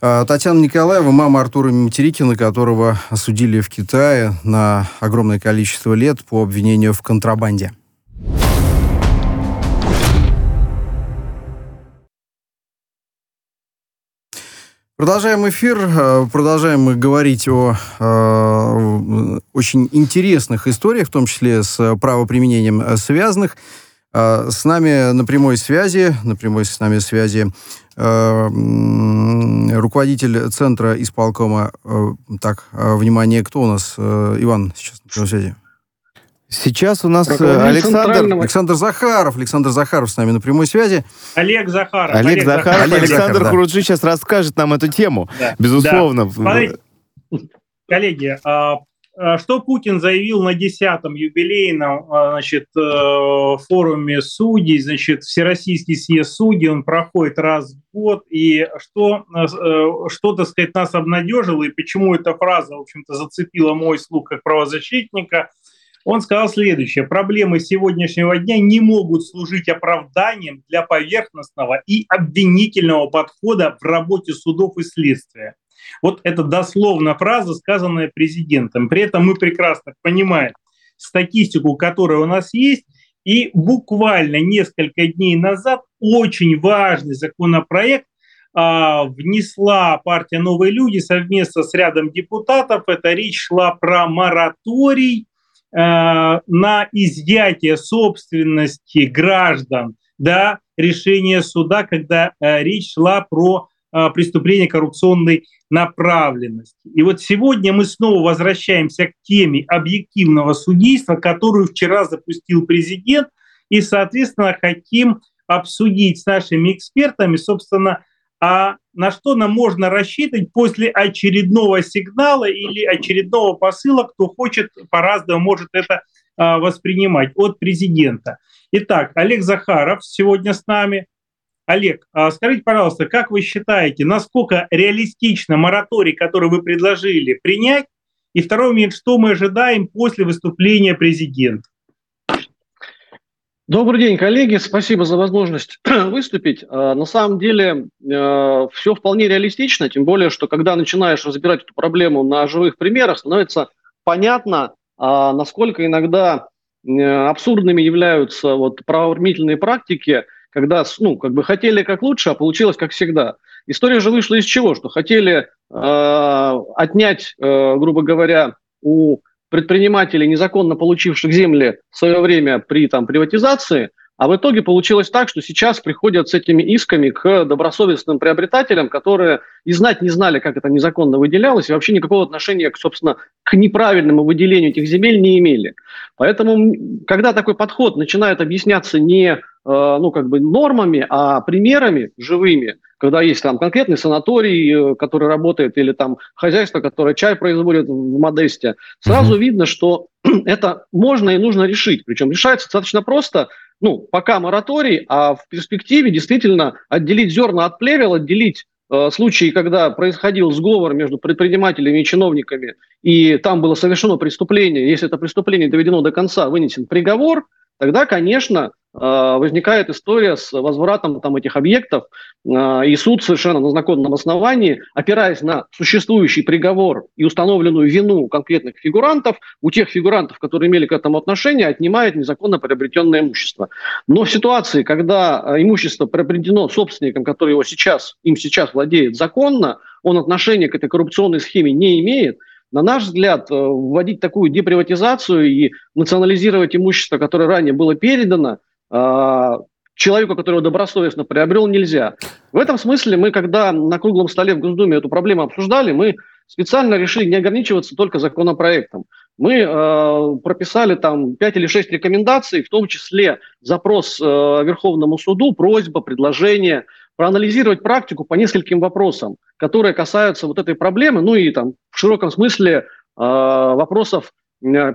Татьяна Николаева, мама Артура Митерикина, которого осудили в Китае на огромное количество лет по обвинению в контрабанде. Продолжаем эфир, э, продолжаем мы говорить о э, очень интересных историях, в том числе с правоприменением э, связанных. Э, с нами на прямой связи, на прямой с нами связи э, руководитель центра исполкома. Э, так, внимание, кто у нас? Иван сейчас на прямой связи. Сейчас у нас э, Александр... Александр Захаров. Александр Захаров с нами на прямой связи. Олег Захаров. Олег, Олег Захаров. Захаров. Олег Александр Захаров, Хуруджи сейчас расскажет нам эту тему. Да. Безусловно. Да. Смотрите, коллеги, а, а что Путин заявил на 10-м юбилейном а, значит, э, форуме судей, значит, Всероссийский съезд судей, он проходит раз в год, и что, э, что, так сказать, нас обнадежило, и почему эта фраза, в общем-то, зацепила мой слух как правозащитника – Он сказал следующее. Проблемы сегодняшнего дня не могут служить оправданием для поверхностного и обвинительного подхода в работе судов и следствия. Вот это дословно фраза, сказанная президентом. При этом мы прекрасно понимаем статистику, которая у нас есть, и буквально несколько дней назад очень важный законопроект а, внесла партия «Новые люди» совместно с рядом депутатов. Это речь шла про мораторий на изъятие собственности граждан да, решения суда, когда а, речь шла про а, преступление коррупционной направленности. И вот сегодня мы снова возвращаемся к теме объективного судейства, которую вчера запустил президент, и, соответственно, хотим обсудить с нашими экспертами, собственно, а на что нам можно рассчитывать после очередного сигнала или очередного посыла, кто хочет по-разному может это а, воспринимать от президента. Итак, Олег Захаров сегодня с нами, Олег, а скажите, пожалуйста, как вы считаете, насколько реалистично мораторий, который вы предложили, принять? И второй момент, что мы ожидаем после выступления президента? Добрый день, коллеги. Спасибо за возможность (clears throat) выступить. А, на самом деле э, все вполне реалистично, тем более, что когда начинаешь разбирать эту проблему на живых примерах, становится понятно, а, насколько иногда э, абсурдными являются вот правоохранительные практики, когда, ну, как бы хотели как лучше, а получилось как всегда. История же вышла из чего? Что хотели э, отнять, э, грубо говоря, у предпринимателей, незаконно получивших земли в свое время при там, приватизации, а в итоге получилось так, что сейчас приходят с этими исками к добросовестным приобретателям, которые и знать не знали, как это незаконно выделялось, и вообще никакого отношения, собственно, к неправильному выделению этих земель не имели. Поэтому, когда такой подход начинает объясняться не Э, ну, как бы нормами, а примерами живыми, когда есть там конкретный санаторий, э, который работает, или там хозяйство, которое чай производит в Модесте, сразу mm-hmm. видно, что (clears throat) это можно и нужно решить. Причем решается достаточно просто, ну, пока мораторий, а в перспективе действительно отделить зерна от плевел, отделить э, случаи, когда происходил сговор между предпринимателями и чиновниками, и там было совершено преступление, если это преступление доведено до конца, вынесен приговор, тогда, конечно, Э, возникает история с возвратом там, этих объектов, э, и суд совершенно на законном основании, опираясь на существующий приговор и установленную вину конкретных фигурантов, у тех фигурантов, которые имели к этому отношение, отнимает незаконно приобретенное имущество. Но в ситуации, когда э, имущество приобретено собственником, который его сейчас, им сейчас владеет законно, он отношения к этой коррупционной схеме не имеет, на наш взгляд, вводить такую деприватизацию и национализировать имущество, которое ранее было передано, а, человеку, которого добросовестно приобрел, нельзя. В этом смысле мы, когда на круглом столе в Госдуме эту проблему обсуждали, мы специально решили не ограничиваться только законопроектом. Мы э, прописали там 5 или 6 рекомендаций, в том числе запрос э, Верховному суду, просьба, предложение, проанализировать практику по нескольким вопросам, которые касаются вот этой проблемы, ну и там в широком смысле э, вопросов Э,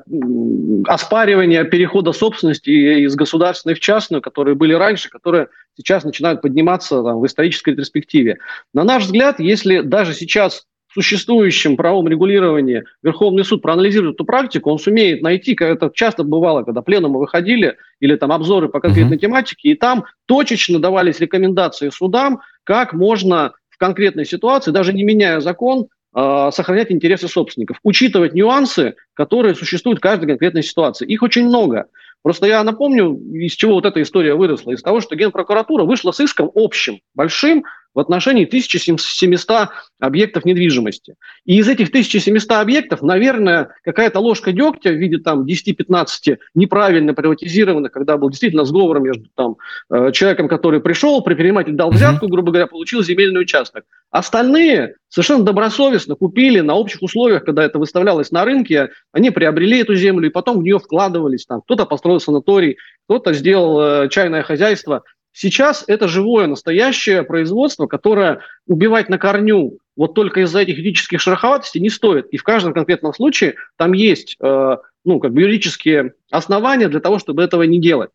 оспаривания перехода собственности из государственной в частную, которые были раньше, которые сейчас начинают подниматься там, в исторической перспективе. На наш взгляд, если даже сейчас существующем правом регулировании Верховный суд проанализирует эту практику, он сумеет найти, как это часто бывало, когда пленумы выходили, или там обзоры по конкретной uh-huh. тематике, и там точечно давались рекомендации судам, как можно в конкретной ситуации, даже не меняя закон, а, сохранять интересы собственников, учитывать нюансы, которые существуют в каждой конкретной ситуации. Их очень много. Просто я напомню, из чего вот эта история выросла. Из того, что Генпрокуратура вышла с иском общим, большим, в отношении 1700 объектов недвижимости. И из этих 1700 объектов, наверное, какая-то ложка дегтя в виде там 10-15 неправильно приватизированных, когда был действительно сговор между там э, человеком, который пришел, предприниматель дал взятку, грубо говоря, получил земельный участок. Остальные совершенно добросовестно купили на общих условиях, когда это выставлялось на рынке, они приобрели эту землю и потом в нее вкладывались. Там кто-то построил санаторий, кто-то сделал э, чайное хозяйство. Сейчас это живое, настоящее производство, которое убивать на корню вот только из-за этих юридических шероховатостей не стоит. И в каждом конкретном случае там есть э, ну, как бы юридические основания для того, чтобы этого не делать.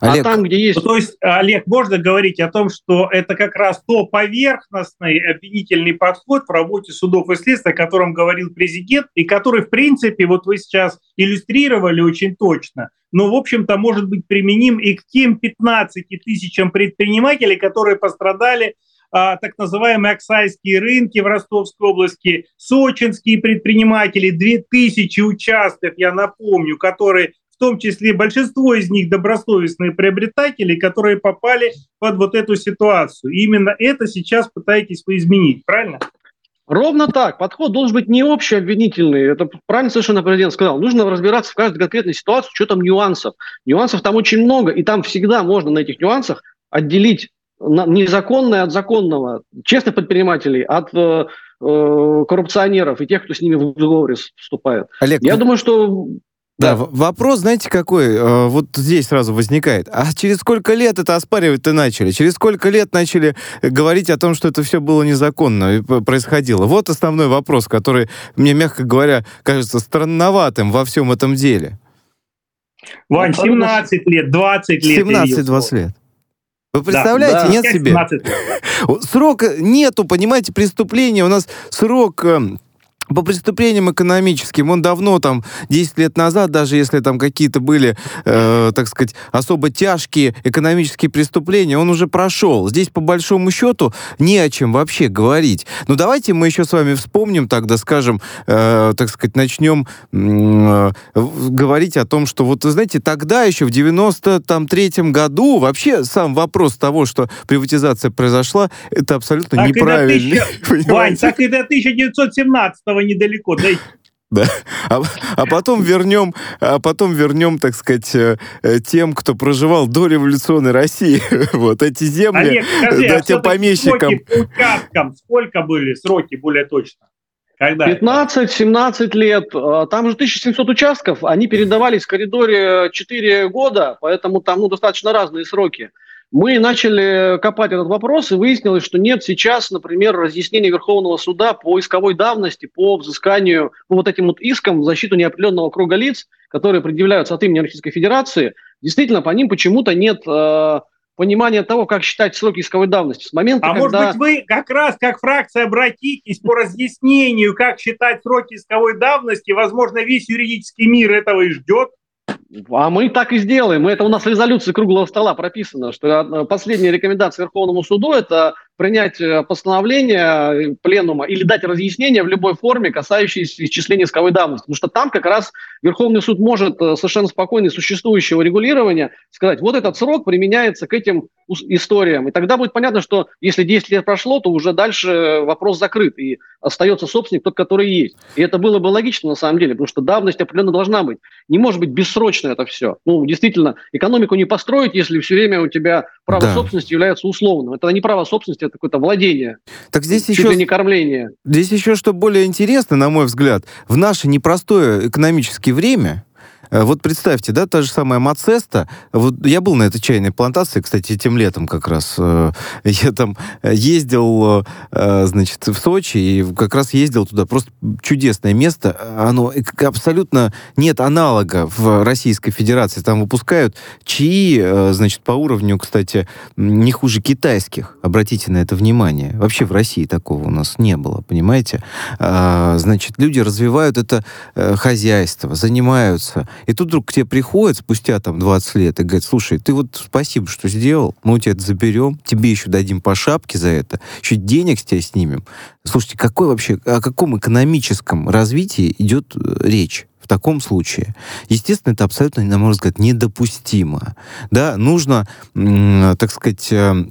А Олег. А там, где есть... Ну, то есть, Олег, можно говорить о том, что это как раз то поверхностный обвинительный подход в работе судов и следствия, о котором говорил президент, и который, в принципе, вот вы сейчас иллюстрировали очень точно, но, в общем-то, может быть применим и к тем 15 тысячам предпринимателей, которые пострадали а, так называемые оксайские рынки в Ростовской области, сочинские предприниматели, 2000 участков, я напомню, которые в том числе большинство из них добросовестные приобретатели, которые попали под вот эту ситуацию. Именно это сейчас пытаетесь вы изменить, правильно? Ровно так. Подход должен быть не общий обвинительный. Это правильно совершенно президент сказал. Нужно разбираться в каждой конкретной ситуации, что там нюансов. Нюансов там очень много, и там всегда можно на этих нюансах отделить незаконное от законного, честных предпринимателей от э, э, коррупционеров и тех, кто с ними в договоре вступает. Олег, Я думаю, что да, да, вопрос, знаете, какой? Э, вот здесь сразу возникает. А через сколько лет это оспаривать-то начали? Через сколько лет начали говорить о том, что это все было незаконно и происходило? Вот основной вопрос, который мне, мягко говоря, кажется странноватым во всем этом деле. Вань, 17 лет, 20 лет. 17-20 лет. Вы представляете, да, нет себе? (laughs) Срока нету, понимаете, преступления. У нас срок эм, по преступлениям экономическим, он давно, там, 10 лет назад, даже если там какие-то были, э, так сказать, особо тяжкие экономические преступления, он уже прошел. Здесь, по большому счету, не о чем вообще говорить. Но давайте мы еще с вами вспомним тогда, скажем, э, так сказать, начнем э, говорить о том, что вот, знаете, тогда еще, в 93-м году, вообще сам вопрос того, что приватизация произошла, это абсолютно так неправильно. (laughs) Вань, так и до 1917 этого недалеко дойти. Да. А, а потом вернем, а потом вернем, так сказать, э, э, тем, кто проживал до революционной России. (laughs) Вот эти земли, Олег, скажи, да, а тем помещикам. По участкам сколько были сроки более точно? 15-17 лет. А, там же 1700 участков, они передавались в коридоре 4 года, поэтому там ну, достаточно разные сроки. Мы начали копать этот вопрос, и выяснилось, что нет сейчас, например, разъяснения Верховного суда по исковой давности, по взысканию, по вот этим вот искам в защиту неопределенного круга лиц, которые предъявляются от имени Российской Федерации. Действительно, по ним почему-то нет э, понимания того, как считать сроки исковой давности. С момента, а когда... может быть, вы как раз как фракция обратитесь по разъяснению, как считать сроки исковой давности. Возможно, весь юридический мир этого и ждет. А мы так и сделаем. Это у нас в резолюции круглого стола прописано, что э, последняя рекомендация Верховному суду – это принять э, постановление э, пленума или дать разъяснение в любой форме, касающееся исчисления исковой давности. Потому что там как раз Верховный суд может совершенно спокойно из существующего регулирования сказать, вот этот срок применяется к этим историям. И тогда будет понятно, что если 10 лет прошло, то уже дальше вопрос закрыт, и остается собственник тот, который есть. И это было бы логично на самом деле, потому что давность определенно должна быть. Не может быть бессрочно это все. Ну, действительно, экономику не построить, если все время у тебя право да. собственности является условным. Это не право собственности, это какое-то владение. Так здесь еще... не кормление. Здесь еще что более интересно, на мой взгляд, в наше непростое экономическое время, вот представьте, да, та же самая Мацеста. Вот я был на этой чайной плантации, кстати, этим летом как раз. Э, (laughs) я там ездил, э, значит, в Сочи, и как раз ездил туда. Просто чудесное место. Оно абсолютно нет аналога в Российской Федерации. Там выпускают чаи, значит, по уровню, кстати, не хуже китайских. Обратите на это внимание. Вообще в России такого у нас не было, понимаете? А, значит, люди развивают это хозяйство, занимаются и тут вдруг к тебе приходит спустя там 20 лет и говорит, слушай, ты вот спасибо, что сделал, мы у тебя это заберем, тебе еще дадим по шапке за это, еще денег с тебя снимем. Слушайте, какой вообще, о каком экономическом развитии идет э, речь? в таком случае. Естественно, это абсолютно, на мой взгляд, недопустимо. Да, нужно, так сказать, э,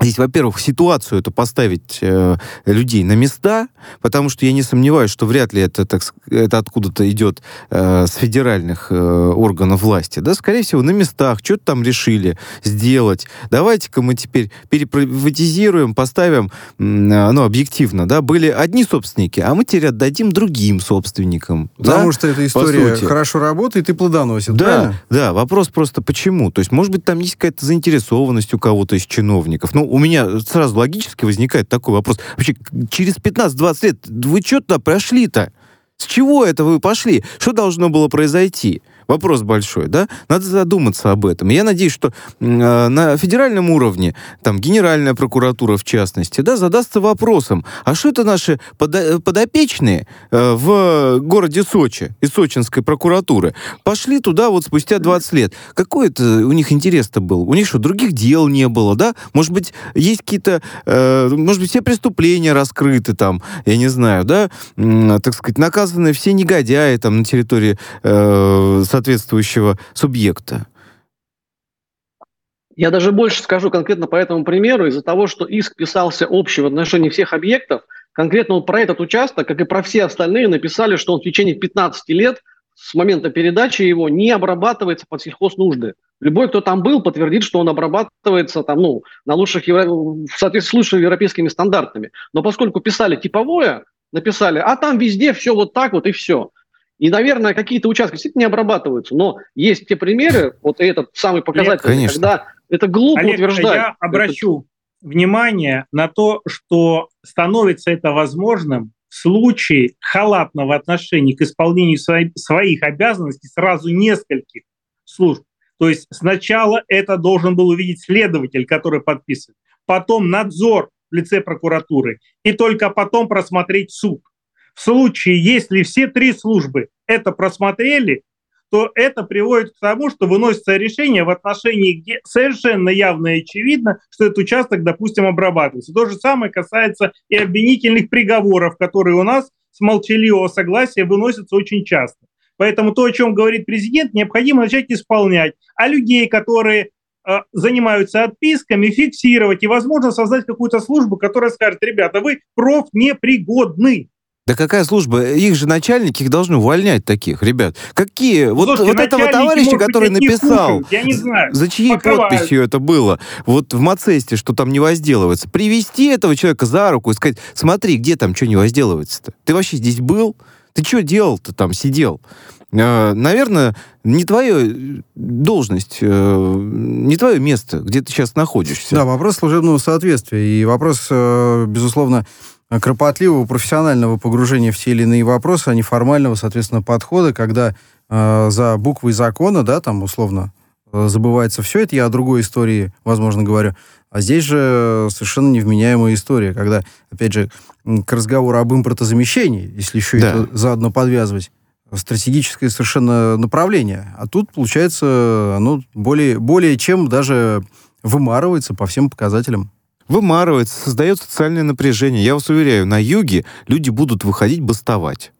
Здесь, во-первых, ситуацию это поставить э, людей на места, потому что я не сомневаюсь, что вряд ли это, так, это откуда-то идет э, с федеральных э, органов власти. Да, скорее всего, на местах что-то там решили сделать. Давайте-ка мы теперь переприватизируем, поставим, э, ну, объективно, да, были одни собственники, а мы теперь отдадим другим собственникам. Потому да, что эта история хорошо работает и плодоносит, да, правильно? Да, вопрос просто почему. То есть, может быть, там есть какая-то заинтересованность у кого-то из чиновников. Ну, у меня сразу логически возникает такой вопрос. Вообще, через 15-20 лет вы что туда прошли-то? С чего это вы пошли? Что должно было произойти? Вопрос большой, да? Надо задуматься об этом. Я надеюсь, что э, на федеральном уровне, там, Генеральная прокуратура в частности, да, задастся вопросом, а что это наши подо- подопечные э, в городе Сочи из сочинской прокуратуры пошли туда вот спустя 20 лет? Какой это у них интерес-то был? У них что, других дел не было, да? Может быть, есть какие-то, э, может быть, все преступления раскрыты там, я не знаю, да, э, так сказать, наказаны все негодяи там на территории э, соответствующего субъекта. Я даже больше скажу конкретно по этому примеру. Из-за того, что иск писался общий в отношении всех объектов, конкретно вот про этот участок, как и про все остальные, написали, что он в течение 15 лет с момента передачи его не обрабатывается под сельхознужды. Любой, кто там был, подтвердит, что он обрабатывается там, ну, на лучших, евро... в соответствии с лучшими европейскими стандартами. Но поскольку писали типовое, написали, а там везде все вот так вот и все. И, наверное, какие-то участки действительно не обрабатываются, но есть те примеры, вот этот самый показатель, Олег, когда это глупо Олег, утверждать. Я обращу это... внимание на то, что становится это возможным в случае халатного отношения к исполнению свои, своих обязанностей сразу нескольких служб. То есть сначала это должен был увидеть следователь, который подписывает, потом надзор в лице прокуратуры, и только потом просмотреть суд. В случае, если все три службы это просмотрели, то это приводит к тому, что выносится решение в отношении, где совершенно явно и очевидно, что этот участок, допустим, обрабатывается. То же самое касается и обвинительных приговоров, которые у нас с молчаливого согласия выносятся очень часто. Поэтому то, о чем говорит президент, необходимо начать исполнять. А людей, которые э, занимаются отписками, фиксировать и, возможно, создать какую-то службу, которая скажет, ребята, вы профнепригодны. Да какая служба? Их же начальники их должны увольнять таких, ребят. Какие? Слушайте, вот, вот этого товарища, который написал, я не знаю, за чьей подписью это было, вот в Мацесте, что там не возделывается, привести этого человека за руку и сказать, смотри, где там что не возделывается-то? Ты вообще здесь был? Ты что делал-то там, сидел? А, наверное, не твоя должность, э, не твое место, где ты сейчас находишься. Да, вопрос служебного соответствия. И вопрос, э, безусловно, кропотливого профессионального погружения в те или иные вопросы, а не формального, соответственно, подхода, когда э, за буквой закона, да, там условно э, забывается все это, я о другой истории, возможно, говорю, а здесь же совершенно невменяемая история, когда, опять же, к разговору об импортозамещении, если еще да. это заодно подвязывать, стратегическое совершенно направление. А тут, получается, оно более, более чем даже вымарывается по всем показателям вымарывается, создает социальное напряжение. Я вас уверяю, на юге люди будут выходить бастовать.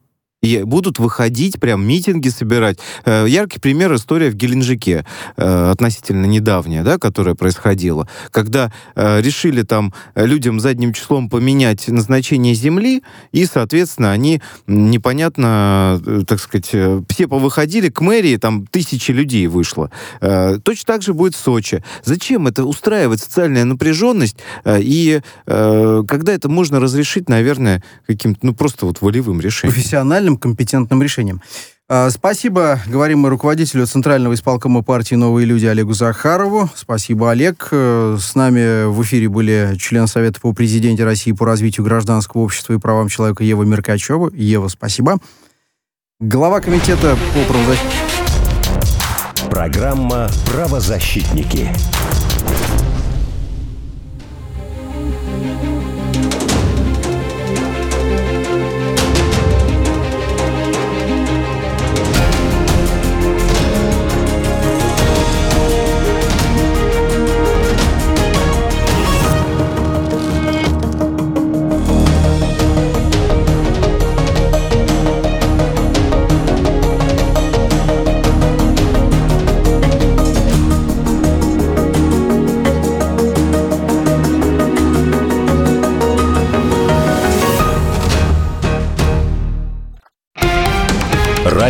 Будут выходить, прям митинги собирать. Э, яркий пример история в Геленджике, э, относительно недавняя, да, которая происходила, когда э, решили там людям задним числом поменять назначение земли, и, соответственно, они непонятно, так сказать, все повыходили к мэрии, там тысячи людей вышло. Точно так же будет в Сочи. Зачем это устраивать социальная напряженность, и когда это можно разрешить, наверное, каким-то, ну, просто вот волевым решением? Профессионально компетентным решением. А, спасибо, говорим мы руководителю Центрального исполкома партии «Новые люди» Олегу Захарову. Спасибо, Олег. Э, с нами в эфире были член Совета по президенте России по развитию гражданского общества и правам человека Ева Меркачева. Ева, спасибо. Глава комитета по правозащите. Программа «Правозащитники».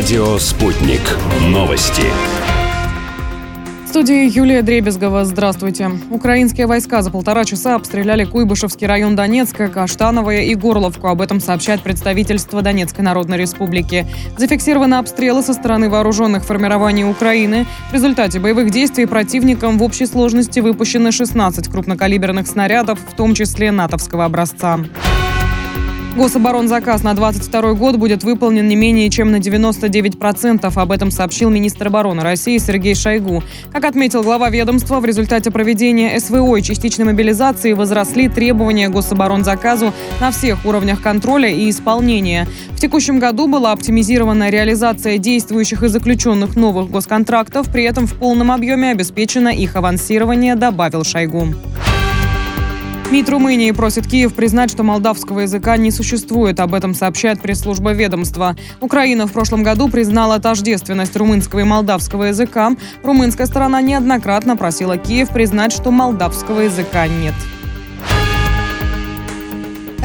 Радио «Спутник». Новости. В студии Юлия Дребезгова. Здравствуйте. Украинские войска за полтора часа обстреляли Куйбышевский район Донецка, Каштановое и Горловку. Об этом сообщает представительство Донецкой Народной Республики. Зафиксированы обстрелы со стороны вооруженных формирований Украины. В результате боевых действий противником в общей сложности выпущены 16 крупнокалиберных снарядов, в том числе натовского образца. Гособоронзаказ на 22 год будет выполнен не менее чем на 99%. Об этом сообщил министр обороны России Сергей Шойгу. Как отметил глава ведомства, в результате проведения СВО и частичной мобилизации возросли требования гособоронзаказу на всех уровнях контроля и исполнения. В текущем году была оптимизирована реализация действующих и заключенных новых госконтрактов, при этом в полном объеме обеспечено их авансирование, добавил Шойгу. МИД Румынии просит Киев признать, что молдавского языка не существует. Об этом сообщает пресс-служба ведомства. Украина в прошлом году признала тождественность румынского и молдавского языка. Румынская сторона неоднократно просила Киев признать, что молдавского языка нет.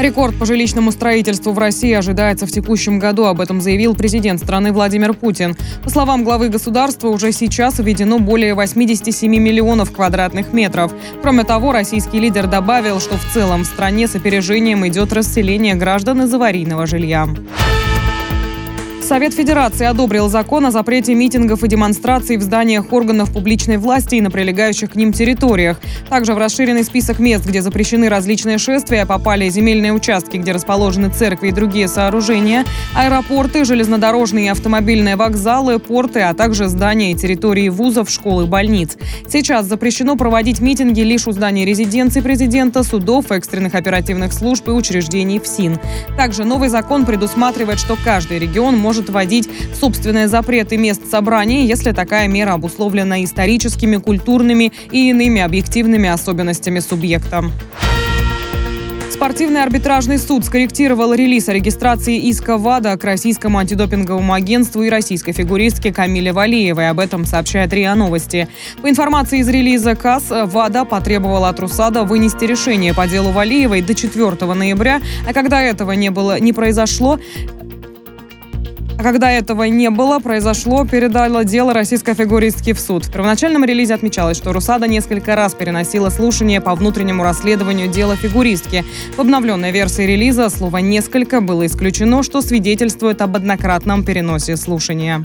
Рекорд по жилищному строительству в России ожидается в текущем году. Об этом заявил президент страны Владимир Путин. По словам главы государства, уже сейчас введено более 87 миллионов квадратных метров. Кроме того, российский лидер добавил, что в целом в стране с опережением идет расселение граждан из аварийного жилья. Совет Федерации одобрил закон о запрете митингов и демонстраций в зданиях органов публичной власти и на прилегающих к ним территориях. Также в расширенный список мест, где запрещены различные шествия, попали земельные участки, где расположены церкви и другие сооружения, аэропорты, железнодорожные и автомобильные вокзалы, порты, а также здания и территории вузов, школ и больниц. Сейчас запрещено проводить митинги лишь у зданий резиденции президента, судов, экстренных оперативных служб и учреждений ФСИН. Также новый закон предусматривает, что каждый регион может может вводить собственные запреты мест собраний, если такая мера обусловлена историческими, культурными и иными объективными особенностями субъекта. Спортивный арбитражный суд скорректировал релиз о регистрации иска ВАДА к российскому антидопинговому агентству и российской фигуристке Камиле Валиевой. Об этом сообщает РИА Новости. По информации из релиза КАС, ВАДА потребовала от РУСАДА вынести решение по делу Валиевой до 4 ноября, а когда этого не было, не произошло, а когда этого не было, произошло, передало дело российской фигуристки в суд. В первоначальном релизе отмечалось, что Русада несколько раз переносила слушание по внутреннему расследованию дела фигуристки. В обновленной версии релиза слово «несколько» было исключено, что свидетельствует об однократном переносе слушания.